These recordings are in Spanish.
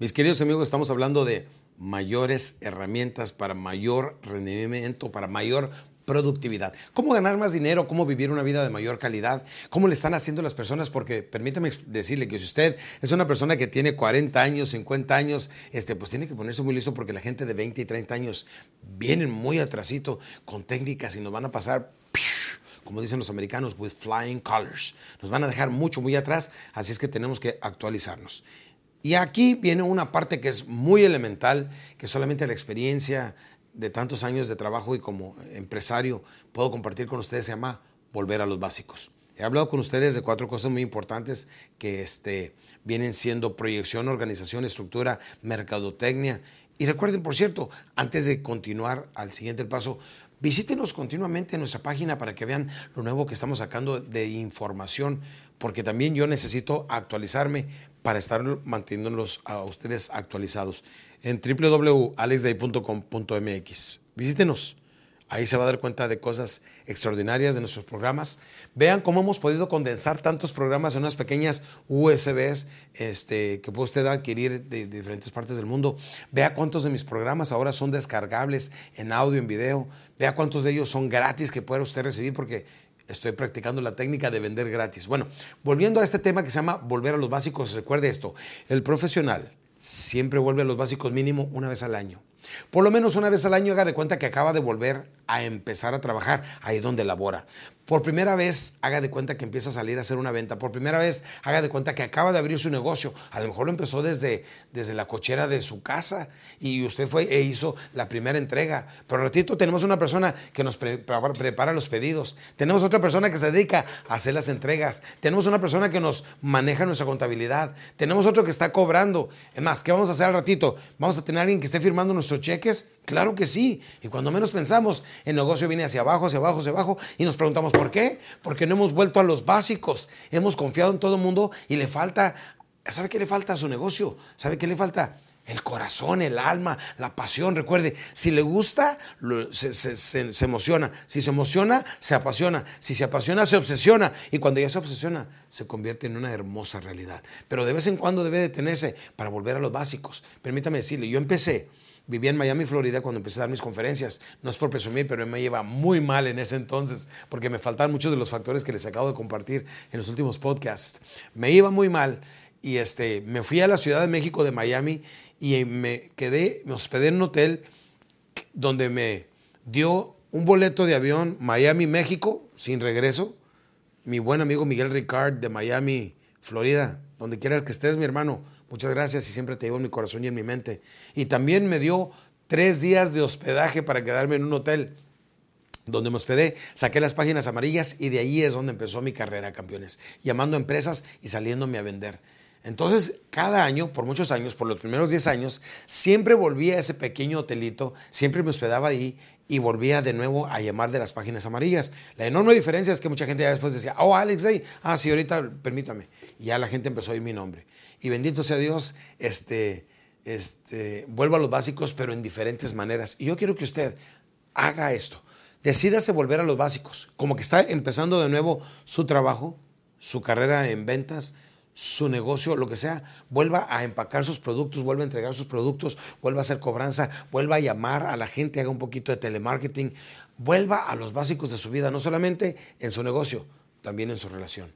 Mis queridos amigos, estamos hablando de mayores herramientas para mayor rendimiento, para mayor productividad. ¿Cómo ganar más dinero? ¿Cómo vivir una vida de mayor calidad? ¿Cómo le están haciendo las personas? Porque permítame decirle que si usted es una persona que tiene 40 años, 50 años, este, pues tiene que ponerse muy listo porque la gente de 20 y 30 años vienen muy atrasito con técnicas y nos van a pasar como dicen los americanos, with flying colors. Nos van a dejar mucho, muy atrás, así es que tenemos que actualizarnos. Y aquí viene una parte que es muy elemental, que solamente la experiencia de tantos años de trabajo y como empresario puedo compartir con ustedes, se llama volver a los básicos. He hablado con ustedes de cuatro cosas muy importantes que este, vienen siendo proyección, organización, estructura, mercadotecnia. Y recuerden, por cierto, antes de continuar al siguiente paso, Visítenos continuamente en nuestra página para que vean lo nuevo que estamos sacando de información, porque también yo necesito actualizarme para estar manteniéndolos a ustedes actualizados en www.alexday.com.mx. Visítenos. Ahí se va a dar cuenta de cosas extraordinarias de nuestros programas. Vean cómo hemos podido condensar tantos programas en unas pequeñas USBs este, que puede usted adquirir de, diferentes partes del mundo. Vea cuántos de mis programas ahora son descargables en audio, en video. Vea cuántos de ellos son gratis que pueda usted recibir porque estoy practicando la técnica de vender gratis. Bueno, volviendo a este tema que se llama volver a los básicos, recuerde esto, el profesional siempre vuelve a los básicos mínimo una vez al año. Por lo menos una vez al año haga de cuenta que acaba de volver a empezar a trabajar ahí donde labora. Por primera vez haga de cuenta que empieza a salir a hacer una venta. Por primera vez haga de cuenta que acaba de abrir su negocio. A lo mejor lo empezó desde, desde la cochera de su casa y usted fue e hizo la primera entrega. Pero ratito tenemos una persona que nos prepara los pedidos. Tenemos otra persona que se dedica a hacer las entregas. Tenemos una persona que nos maneja nuestra contabilidad. Tenemos otro que está cobrando. Es más, ¿qué vamos a hacer al ratito? Vamos a tener a alguien que esté firmando nuestros cheques Claro que sí. Y cuando menos pensamos, el negocio viene hacia abajo, hacia abajo, hacia abajo y nos preguntamos por qué. Porque no hemos vuelto a los básicos. Hemos confiado en todo el mundo y le falta, ¿sabe qué le falta a su negocio? ¿Sabe qué le falta? El corazón, el alma, la pasión. Recuerde, si le gusta, se, se, emociona. Si se emociona, se apasiona. Si se apasiona, se obsesiona. Y cuando ya se obsesiona, se convierte en una hermosa realidad. Pero de vez en cuando debe detenerse para volver a los básicos. Permítame decirle, yo empecé Vivía en Miami, Florida, cuando empecé a dar mis conferencias. No es por presumir, pero me lleva muy mal en ese entonces, porque me faltan muchos de los factores que les acabo de compartir en los últimos podcasts. Me iba muy mal y este, me fui a la Ciudad de México de Miami y me quedé, me hospedé en un hotel donde me dio un boleto de avión Miami, México, sin regreso. Mi buen amigo Miguel Ricard de Miami, Florida, donde quieras que estés, mi hermano Muchas gracias y siempre te llevo en mi corazón y en mi mente. Y también me dio tres días de hospedaje para quedarme en un hotel donde me hospedé, saqué las páginas amarillas y de ahí es donde empezó mi carrera, campeones, llamando a empresas y saliéndome a vender. Entonces, cada año, por muchos años, por los primeros 10 años, siempre volvía a ese pequeño hotelito, siempre me hospedaba ahí y volvía de nuevo a llamar de las páginas amarillas. La enorme diferencia es que mucha gente ya después decía, oh, Alex Day, ah, sí, ahorita permítame. Y ya la gente empezó a oír mi nombre. Y bendito sea Dios, este, este, vuelvo a los básicos, pero en diferentes maneras. Y yo quiero que usted haga esto. Decídase volver a los básicos. Como que está empezando de nuevo su trabajo, su carrera en ventas, su negocio, lo que sea, vuelva a empacar sus productos, vuelva a entregar sus productos, vuelva a hacer cobranza, vuelva a llamar a la gente, haga un poquito de telemarketing, vuelva a los básicos de su vida, no solamente en su negocio, también en su relación.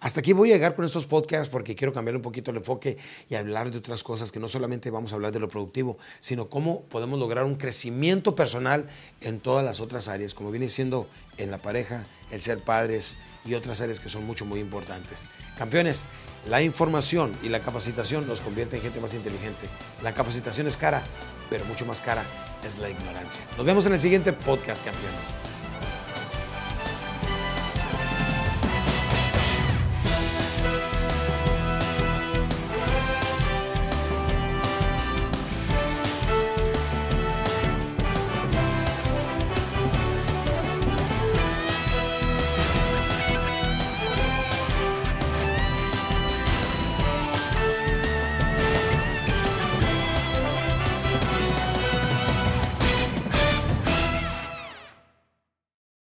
Hasta aquí voy a llegar con estos podcasts porque quiero cambiar un poquito el enfoque y hablar de otras cosas que no solamente vamos a hablar de lo productivo, sino cómo podemos lograr un crecimiento personal en todas las otras áreas, como viene siendo en la pareja, el ser padres y otras áreas que son mucho, muy importantes. Campeones, la información y la capacitación nos convierte en gente más inteligente. La capacitación es cara, pero mucho más cara es la ignorancia. Nos vemos en el siguiente podcast, campeones.